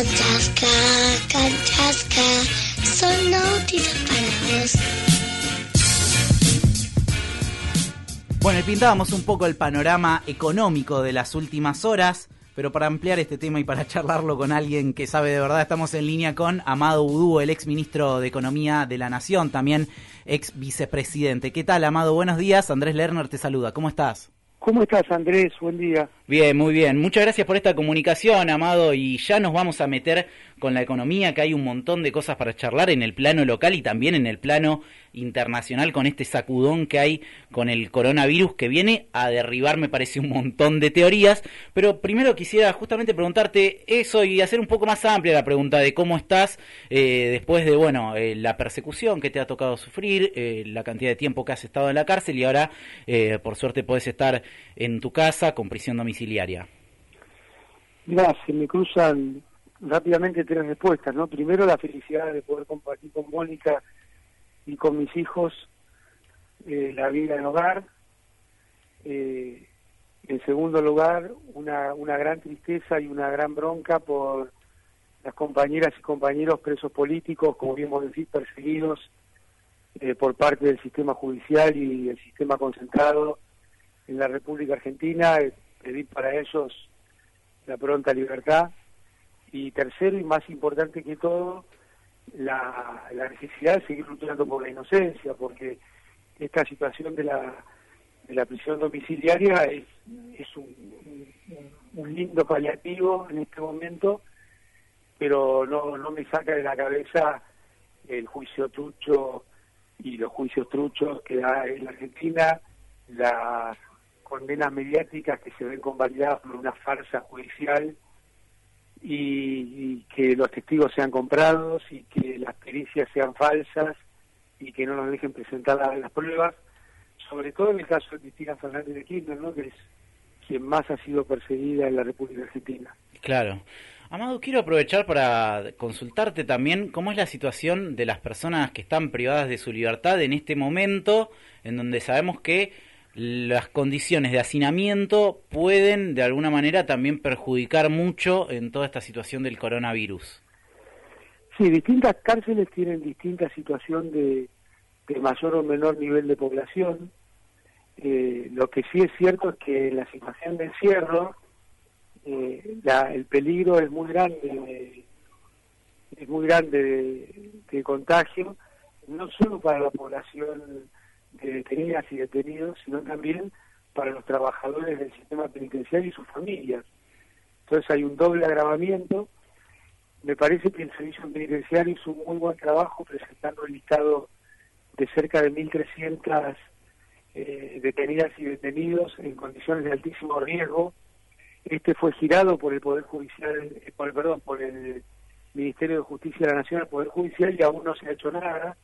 Canchasca, canchasca, son noticias para. Bueno, y pintábamos un poco el panorama económico de las últimas horas, pero para ampliar este tema y para charlarlo con alguien que sabe de verdad, estamos en línea con Amado Udú, el ex ministro de Economía de la Nación, también ex vicepresidente. ¿Qué tal, Amado? Buenos días. Andrés Lerner te saluda. ¿Cómo estás? ¿Cómo estás, Andrés? Buen día. Bien, muy bien. Muchas gracias por esta comunicación, Amado. Y ya nos vamos a meter con la economía, que hay un montón de cosas para charlar en el plano local y también en el plano internacional con este sacudón que hay con el coronavirus que viene a derribar, me parece, un montón de teorías. Pero primero quisiera justamente preguntarte eso y hacer un poco más amplia la pregunta de cómo estás eh, después de, bueno, eh, la persecución que te ha tocado sufrir, eh, la cantidad de tiempo que has estado en la cárcel y ahora, por suerte, puedes estar en tu casa con prisión domiciliaria. Mira, se me cruzan rápidamente tres respuestas, ¿no? Primero, la felicidad de poder compartir con Mónica y con mis hijos eh, la vida en hogar. Eh, en segundo lugar, una, una gran tristeza y una gran bronca por las compañeras y compañeros presos políticos, como bien vos decís, perseguidos eh, por parte del sistema judicial y el sistema concentrado en la República Argentina, pedir para ellos la pronta libertad. Y tercero, y más importante que todo, la, necesidad de seguir luchando por la inocencia, porque esta situación de la, de la prisión domiciliaria es, es un, un, lindo paliativo en este momento, pero no, no me saca de la cabeza el juicio trucho y los juicios truchos que da en la Argentina, las condenas mediáticas que se ven convalidadas por una farsa judicial y, que los testigos sean comprados y que las pericias sean falsas y que no nos dejen presentar las, pruebas, sobre todo en el caso de Cristina Fernández de Kirchner, ¿no? que es quien más ha sido perseguida en la República Argentina. Claro. Amado, quiero aprovechar para consultarte también cómo es la situación de las personas que están privadas de su libertad en este momento, en donde sabemos que las condiciones de hacinamiento pueden de alguna manera también perjudicar mucho en toda esta situación del coronavirus. Sí, distintas cárceles tienen distinta situación de, mayor o menor nivel de población. Eh, lo que sí es cierto es que en la situación de encierro eh, el peligro es muy grande, es muy grande de contagio, no solo para la población de y detenidos, sino también para los trabajadores del sistema penitenciario y sus familias. Entonces hay un doble agravamiento. Me parece que el servicio penitenciario hizo un muy buen trabajo presentando el listado de cerca de 1.300 eh, detenidas y detenidos en condiciones de altísimo riesgo. Este fue girado por el Poder Judicial, eh, por perdón, por el Ministerio de Justicia de la Nación al Poder Judicial y aún no se ha hecho nada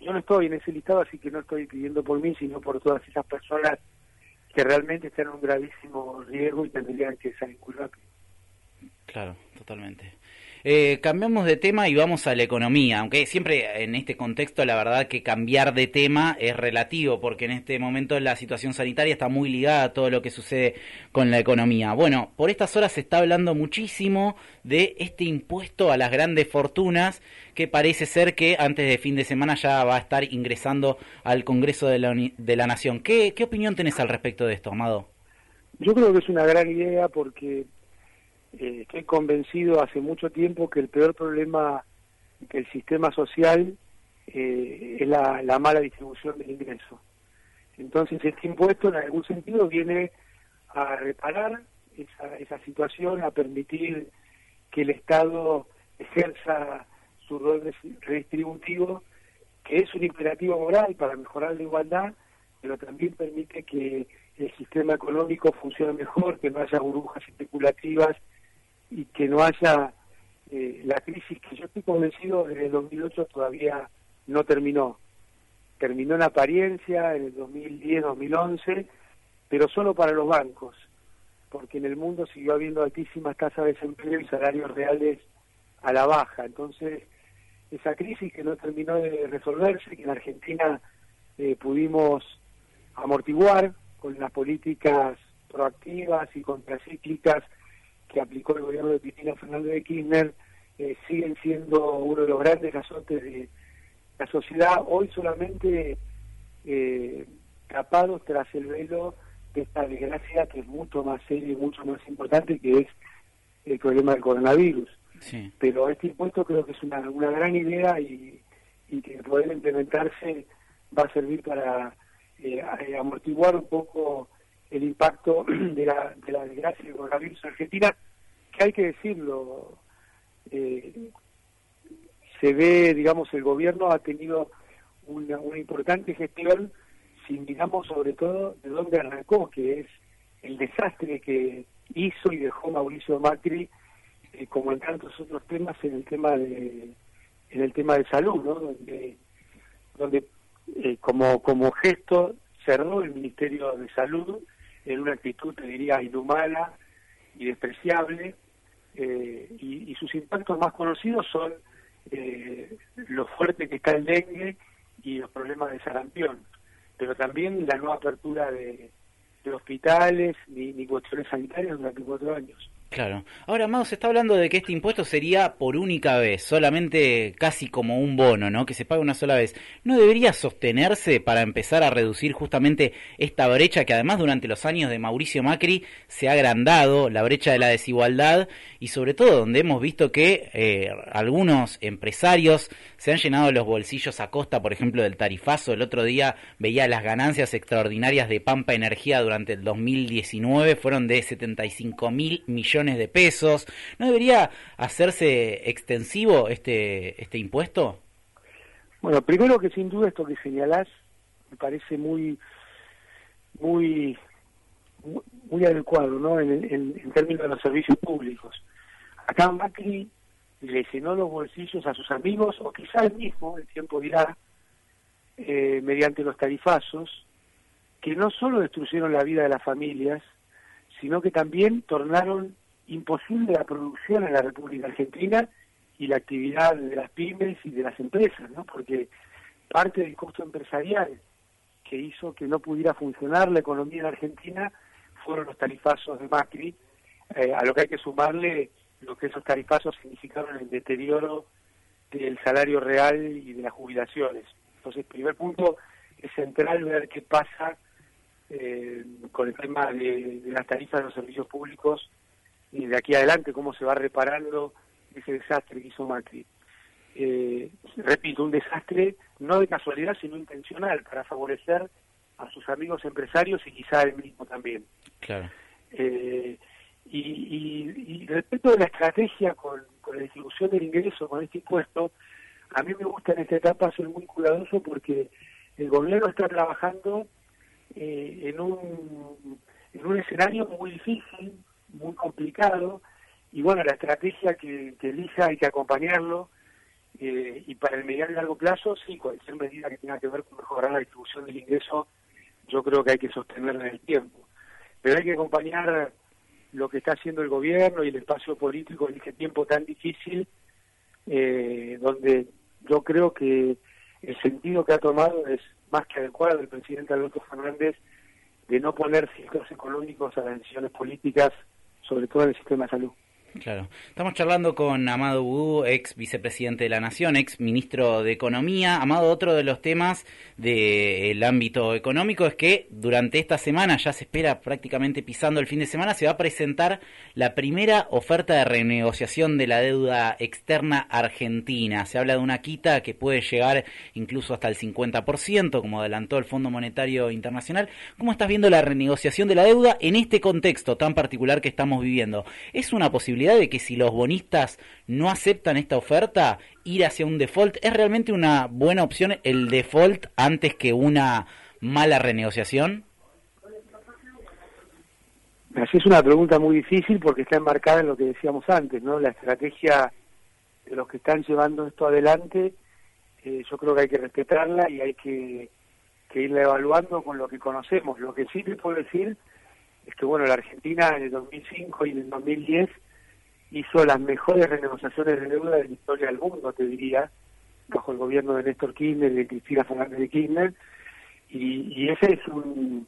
yo no estoy en ese listado, así que no estoy pidiendo por mí, sino por todas esas personas que realmente están en un gravísimo riesgo y tendrían que salir muy rápido. Claro, totalmente. Eh, cambiamos de tema y vamos a la economía, aunque siempre en este contexto la verdad que cambiar de tema es relativo, porque en este momento la situación sanitaria está muy ligada a todo lo que sucede con la economía. Bueno, por estas horas se está hablando muchísimo de este impuesto a las grandes fortunas que parece ser que antes de fin de semana ya va a estar ingresando al Congreso de la, de la Nación. ¿Qué, ¿Qué opinión tenés al respecto de esto, Amado? Yo creo que es una gran idea porque eh, estoy convencido hace mucho tiempo que el peor problema del sistema social eh, es la, mala distribución del ingreso. Entonces este impuesto en algún sentido viene a reparar esa, esa situación, a permitir que el Estado ejerza su rol redistributivo, que es un imperativo moral para mejorar la igualdad, pero también permite que el sistema económico funcione mejor, que no haya burbujas especulativas y que no haya eh, la crisis que yo estoy convencido desde el 2008 todavía no terminó. Terminó en apariencia en el 2010-2011, pero solo para los bancos, porque en el mundo siguió habiendo altísimas tasas de desempleo y salarios reales a la baja. Entonces, esa crisis que no terminó de resolverse, que en Argentina eh, pudimos amortiguar con las políticas proactivas y contracíclicas que aplicó el gobierno de Cristina Fernández de Kirchner, eh, siguen siendo uno de los grandes azotes de la sociedad, hoy solamente eh, tapados tras el velo de esta desgracia que es mucho más seria y mucho más importante, que es el problema del coronavirus. Pero este impuesto creo que es una, una gran idea y, y que poder implementarse va a servir para eh, amortiguar un poco el impacto de la, de la desgracia del coronavirus en Argentina, que hay que decirlo, eh, se ve, digamos, el gobierno ha tenido una, una importante gestión, sin digamos sobre todo de dónde arrancó, que es el desastre que hizo y dejó Mauricio Macri, eh, como en tantos otros temas, en el tema de en el tema de salud, ¿no? donde donde eh, como como gesto cerró el Ministerio de Salud en una actitud, te diría, inhumana y despreciable, eh, y, sus impactos más conocidos son eh, lo fuerte que está el dengue y los problemas de sarampión, pero también la no apertura de, hospitales ni, ni cuestiones sanitarias durante cuatro años. Claro. Ahora, Amado, se está hablando de que este impuesto sería por única vez, solamente casi como un bono, ¿no? Que se pague una sola vez. ¿No debería sostenerse para empezar a reducir justamente esta brecha que además durante los años de Mauricio Macri se ha agrandado, la brecha de la desigualdad y sobre todo donde hemos visto que eh, algunos empresarios se han llenado los bolsillos a costa, por ejemplo, del tarifazo. El otro día veía las ganancias extraordinarias de Pampa Energía durante el 2019, fueron de 75 mil millones de pesos. ¿No debería hacerse extensivo este, este impuesto? Bueno, primero que sin duda esto que señalás me parece muy, muy, muy adecuado, ¿no? En, en, términos de los servicios públicos. Acá Macri le llenó los bolsillos a sus amigos, o quizá el mismo, el tiempo dirá, eh, mediante los tarifazos, que no solo destruyeron la vida de las familias, sino que también tornaron imposible la producción en la República Argentina y la actividad de las pymes y de las empresas, ¿no? Porque parte del costo empresarial que hizo que no pudiera funcionar la economía en Argentina fueron los tarifazos de Macri, eh, a lo que hay que sumarle lo que esos tarifazos significaron el deterioro del salario real y de las jubilaciones. Entonces, primer punto, es central ver qué pasa eh, con el tema de, de las tarifas de los servicios públicos y de aquí adelante cómo se va reparando ese desastre que hizo Macri. Eh, repito, un desastre no de casualidad, sino intencional, para favorecer a sus amigos empresarios y quizá él mismo también. Claro. Eh, y, respecto de la estrategia con, la distribución del ingreso, con este impuesto, a mí me gusta en esta etapa ser muy cuidadoso porque el gobierno está trabajando eh, en, un, en un escenario muy difícil, muy complicado y bueno, la estrategia que, elija hay que acompañarlo eh, y para el mediano y largo plazo, sí, cualquier medida que tenga que ver con mejorar la distribución del ingreso, yo creo que hay que sostenerla en el tiempo. Pero hay que acompañar lo que está haciendo el gobierno y el espacio político en este tiempo tan difícil, eh, donde yo creo que el sentido que ha tomado es más que adecuado el presidente Alberto Fernández de no poner ciclos económicos a las decisiones políticas sobre todo en el sistema de salud. Claro. Estamos charlando con Amado Vudú, ex vicepresidente de la Nación, ex ministro de Economía. Amado, otro de los temas del ámbito económico es que durante esta semana, ya se espera prácticamente pisando el fin de semana, se va a presentar la primera oferta de renegociación de la deuda externa argentina. Se habla de una quita que puede llegar incluso hasta el 50%, como adelantó el Fondo Monetario Internacional. ¿Cómo estás viendo la renegociación de la deuda en este contexto tan particular que estamos viviendo? ¿Es una de que si los bonistas no aceptan esta oferta, ir hacia un default? ¿Es realmente una buena opción el default antes que una mala renegociación? Así es una pregunta muy difícil porque está enmarcada en lo que decíamos antes, ¿no? La estrategia de los que están llevando esto adelante, eh, yo creo que hay que respetarla y hay que, que irla evaluando con lo que conocemos. Lo que sí te puedo decir es que, bueno, la Argentina en el 2005 y en el 2010 hizo las mejores renegociaciones de deuda de la historia del mundo, te diría, bajo el gobierno de Néstor Kirchner y de Cristina Fernández de Kirchner, y, ese es un,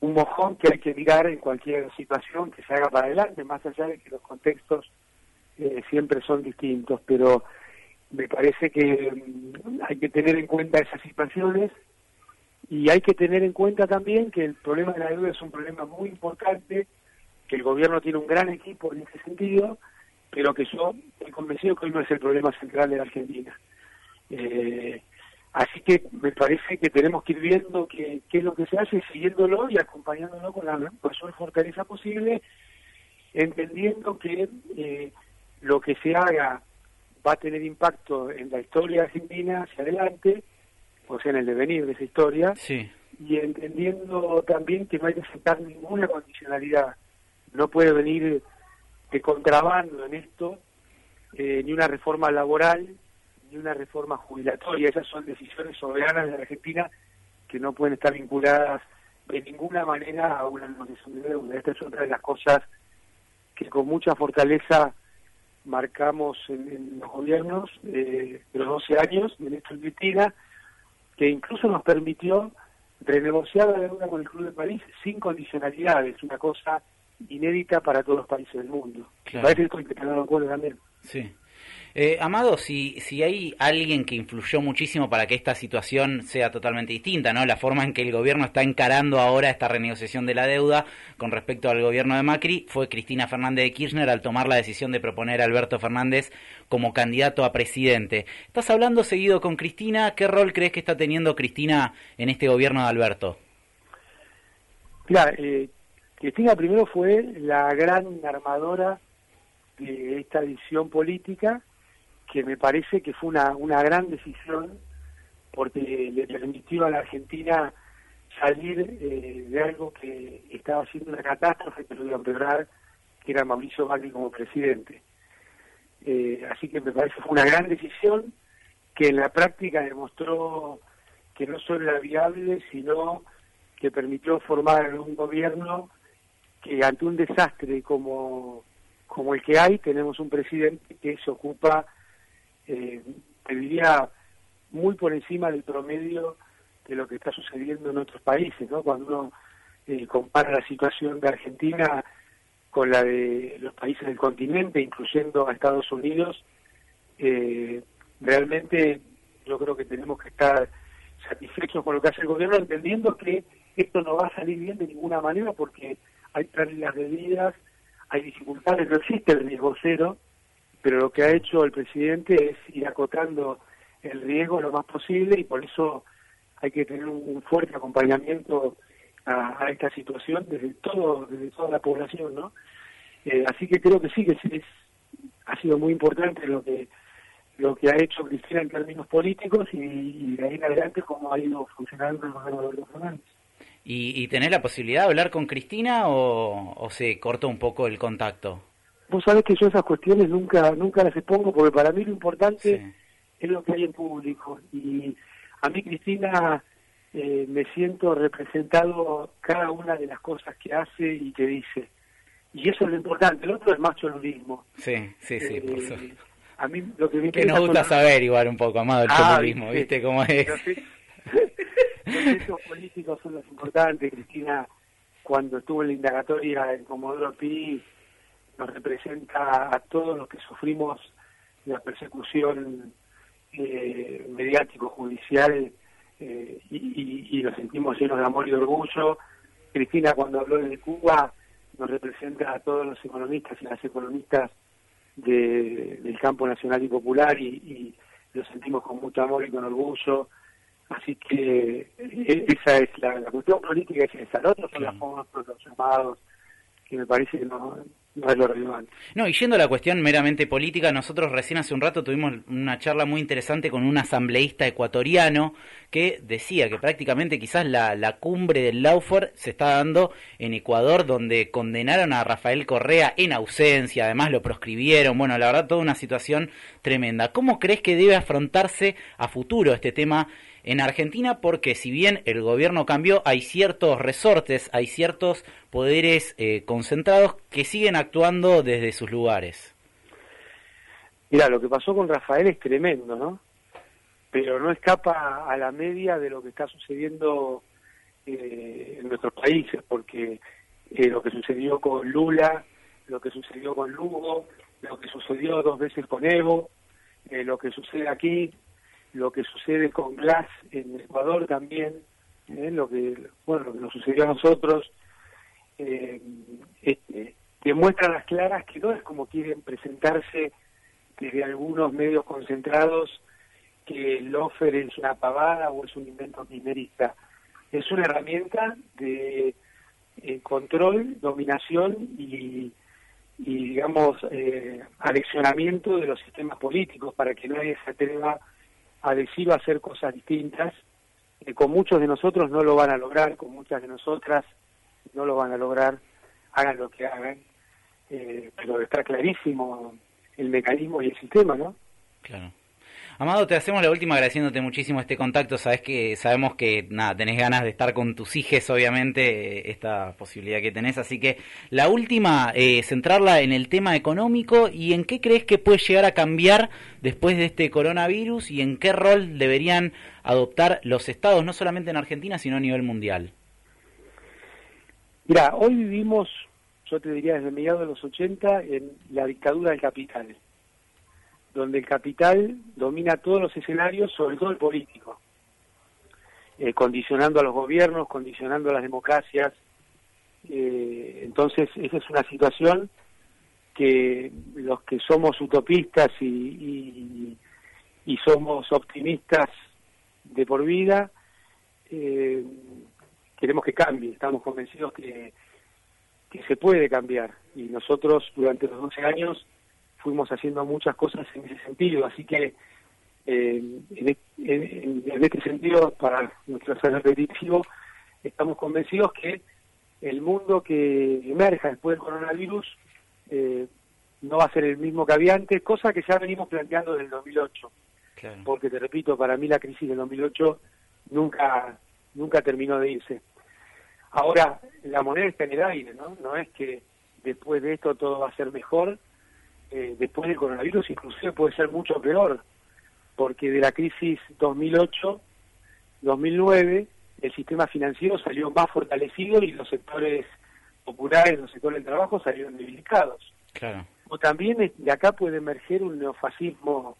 un mojón que hay que mirar en cualquier situación que se haga para adelante, más allá de que los contextos eh, siempre son distintos, pero me parece que mm, hay que tener en cuenta esas situaciones y hay que tener en cuenta también que el problema de la deuda es un problema muy importante, que el gobierno tiene un gran equipo en ese sentido, pero que yo estoy convencido que hoy no es el problema central de la Argentina. Eh, así que me parece que tenemos que ir viendo qué, es lo que se hace, siguiéndolo y acompañándolo con la mayor fortaleza posible, entendiendo que eh, lo que se haga va a tener impacto en la historia argentina hacia adelante, o sea, en el devenir de esa historia, y entendiendo también que no hay que aceptar ninguna condicionalidad. No puede venir de contrabando en esto eh, ni una reforma laboral, ni una reforma jubilatoria. Esas son decisiones soberanas de Argentina que no pueden estar vinculadas de ninguna manera a una negociación de deuda. Esta es otra de las cosas que con mucha fortaleza marcamos en, los gobiernos eh, de los 12 años de Néstor que incluso nos permitió renegociar la deuda con el Club de París sin condicionalidades, una cosa inédita para todos los países del mundo. Parece que tenerlo en cuenta también. Sí. Eh, Amado, si, si hay alguien que influyó muchísimo para que esta situación sea totalmente distinta, ¿no? La forma en que el gobierno está encarando ahora esta renegociación de la deuda con respecto al gobierno de Macri fue Cristina Fernández de Kirchner al tomar la decisión de proponer a Alberto Fernández como candidato a presidente. Estás hablando seguido con Cristina, ¿qué rol crees que está teniendo Cristina en este gobierno de Alberto? Claro, eh, Cristina primero fue la gran armadora de esta visión política que me parece que fue una, una gran decisión porque le permitió a la Argentina salir eh, de algo que estaba siendo una catástrofe que lo iba a empeorar, que era Mauricio Macri como presidente. Eh, así que me parece que fue una gran decisión que en la práctica demostró que no solo era viable, sino que permitió formar un gobierno que ante un desastre como, como el que hay, tenemos un presidente que se ocupa eh, te diría, muy por encima del promedio de lo que está sucediendo en otros países, ¿no? Cuando uno eh, compara la situación de Argentina con la de los países del continente, incluyendo a Estados Unidos, eh, realmente yo creo que tenemos que estar satisfechos con lo que hace el gobierno, entendiendo que esto no va a salir bien de ninguna manera porque hay las medidas, hay dificultades, no existe el riesgo cero, pero lo que ha hecho el presidente es ir acotando el riesgo lo más posible y por eso hay que tener un, fuerte acompañamiento a, esta situación desde todo desde toda la población no eh, así que creo que sí que es, ha sido muy importante lo que lo que ha hecho Cristina en términos políticos y, de ahí en adelante cómo ha ido funcionando el gobierno de los Fernández. ¿Y, ¿Y tenés la posibilidad de hablar con Cristina o, o se cortó un poco el contacto? Vos sabés que yo esas cuestiones nunca nunca las expongo porque para mí lo importante es lo que hay en público. Y a mí, Cristina, eh, me siento representado cada una de las cosas que hace y que dice. Y eso es lo importante. El otro es más cholulismo. Sí, sí, sí. Eh, a mí lo que me Que nos gusta saber igual un poco, más del ah, cholulismo, ¿viste cómo es? Hechos políticos son los importantes. Cristina, cuando estuvo en la indagatoria en Comodoro Pi, nos representa a todos los que sufrimos la persecución eh, mediático-judicial eh, y, y, nos sentimos llenos de amor y orgullo. Cristina cuando habló de Cuba nos representa a todos los economistas y las economistas del campo nacional y popular y, y lo sentimos con mucho amor y con orgullo. Así que eh, esa es la, cuestión política, es esa. Otros son las formas, los llamados, que me parece que no, no y yendo a la cuestión meramente política, nosotros recién hace un rato tuvimos una charla muy interesante con un asambleísta ecuatoriano que decía que prácticamente quizás la, la cumbre del Laufer se está dando en Ecuador, donde condenaron a Rafael Correa en ausencia, además lo proscribieron, bueno, la verdad toda una situación tremenda. ¿Cómo crees que debe afrontarse a futuro este tema en Argentina porque si bien el gobierno cambió, hay ciertos resortes, hay ciertos poderes eh, concentrados que siguen actuando desde sus lugares. Mira, lo que pasó con Rafael es tremendo, ¿no? Pero no escapa a la media de lo que está sucediendo eh, en nuestros países, porque eh, lo que sucedió con Lula lo que sucedió con Lugo, lo que sucedió dos veces con Evo, eh, lo que sucede aquí, lo que sucede con Glass en Ecuador también, eh, lo que bueno lo que nos sucedió a nosotros, eh, demuestra las claras que no es como quieren presentarse desde algunos medios concentrados que el offer es una pavada o es un invento primerista. Es una herramienta de eh, control, dominación y, digamos, eh, aleccionamiento de los sistemas políticos para que nadie se atreva a decir o hacer cosas distintas. Eh, con muchos de nosotros no lo van a lograr, con muchas de nosotras no lo van a lograr, hagan lo que hagan, eh, pero está clarísimo el mecanismo y el sistema, ¿no? Claro. Amado, te hacemos la última agradeciéndote muchísimo este contacto. Sabes que sabemos que nada, tenés ganas de estar con tus hijos, obviamente, esta posibilidad que tenés. Así que la última, eh, centrarla en el tema económico y en qué crees que puede llegar a cambiar después de este coronavirus y en qué rol deberían adoptar los estados, no solamente en Argentina, sino a nivel mundial. Mira, hoy vivimos, yo te diría desde mediados de los 80, en la dictadura del capital donde el capital domina todos los escenarios, sobre todo el político, eh, condicionando a los gobiernos, condicionando a las democracias. Eh, entonces, esa es una situación que los que somos utopistas y, y, somos optimistas de por vida, eh, queremos que cambie, estamos convencidos que, que se puede cambiar. Y nosotros durante los 12 años fuimos haciendo muchas cosas en ese sentido, así que eh, en, en, este sentido, para nuestro ser repetitivo, estamos convencidos que el mundo que emerja después del coronavirus eh, no va a ser el mismo que había antes, cosa que ya venimos planteando desde el 2008. Porque te repito, para mí la crisis del 2008 nunca nunca terminó de irse. Ahora, la moneda está en el aire, ¿no? No es que después de esto todo va a ser mejor, eh, después del coronavirus inclusive puede ser mucho peor, porque de la crisis 2008-2009 el sistema financiero salió más fortalecido y los sectores populares, los sectores del trabajo salieron debilitados. Claro. O también de acá puede emerger un neofascismo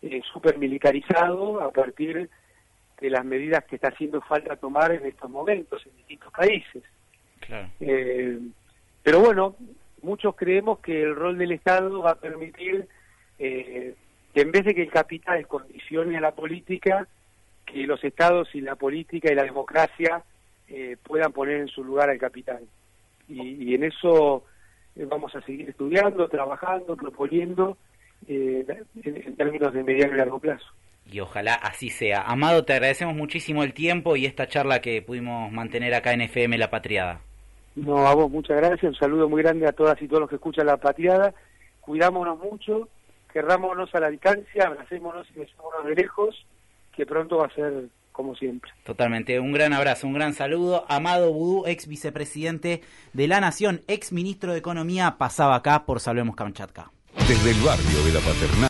eh, super militarizado a partir de las medidas que está haciendo falta tomar en estos momentos en distintos países. Claro. Eh, pero bueno, muchos creemos que el rol del Estado va a permitir eh, que en vez de que el capital condicione a la política, que los Estados y la política y la democracia eh, puedan poner en su lugar al capital. Y, en eso eh, vamos a seguir estudiando, trabajando, proponiendo en, en términos de mediano y largo plazo y ojalá así sea. Amado, te agradecemos muchísimo el tiempo y esta charla que pudimos mantener acá en FM La Patriada. No, a vos muchas gracias, un saludo muy grande a todas y todos los que escuchan la patriada, cuidámonos mucho, querrámonos a la distancia, abracémonos y besémonos de lejos, que pronto va a ser como siempre. Totalmente, un gran abrazo, un gran saludo. Amado Budú, ex vicepresidente de la Nación, ex ministro de Economía, pasaba acá por Salvemos Kamchatka. Desde el barrio de la Paternal.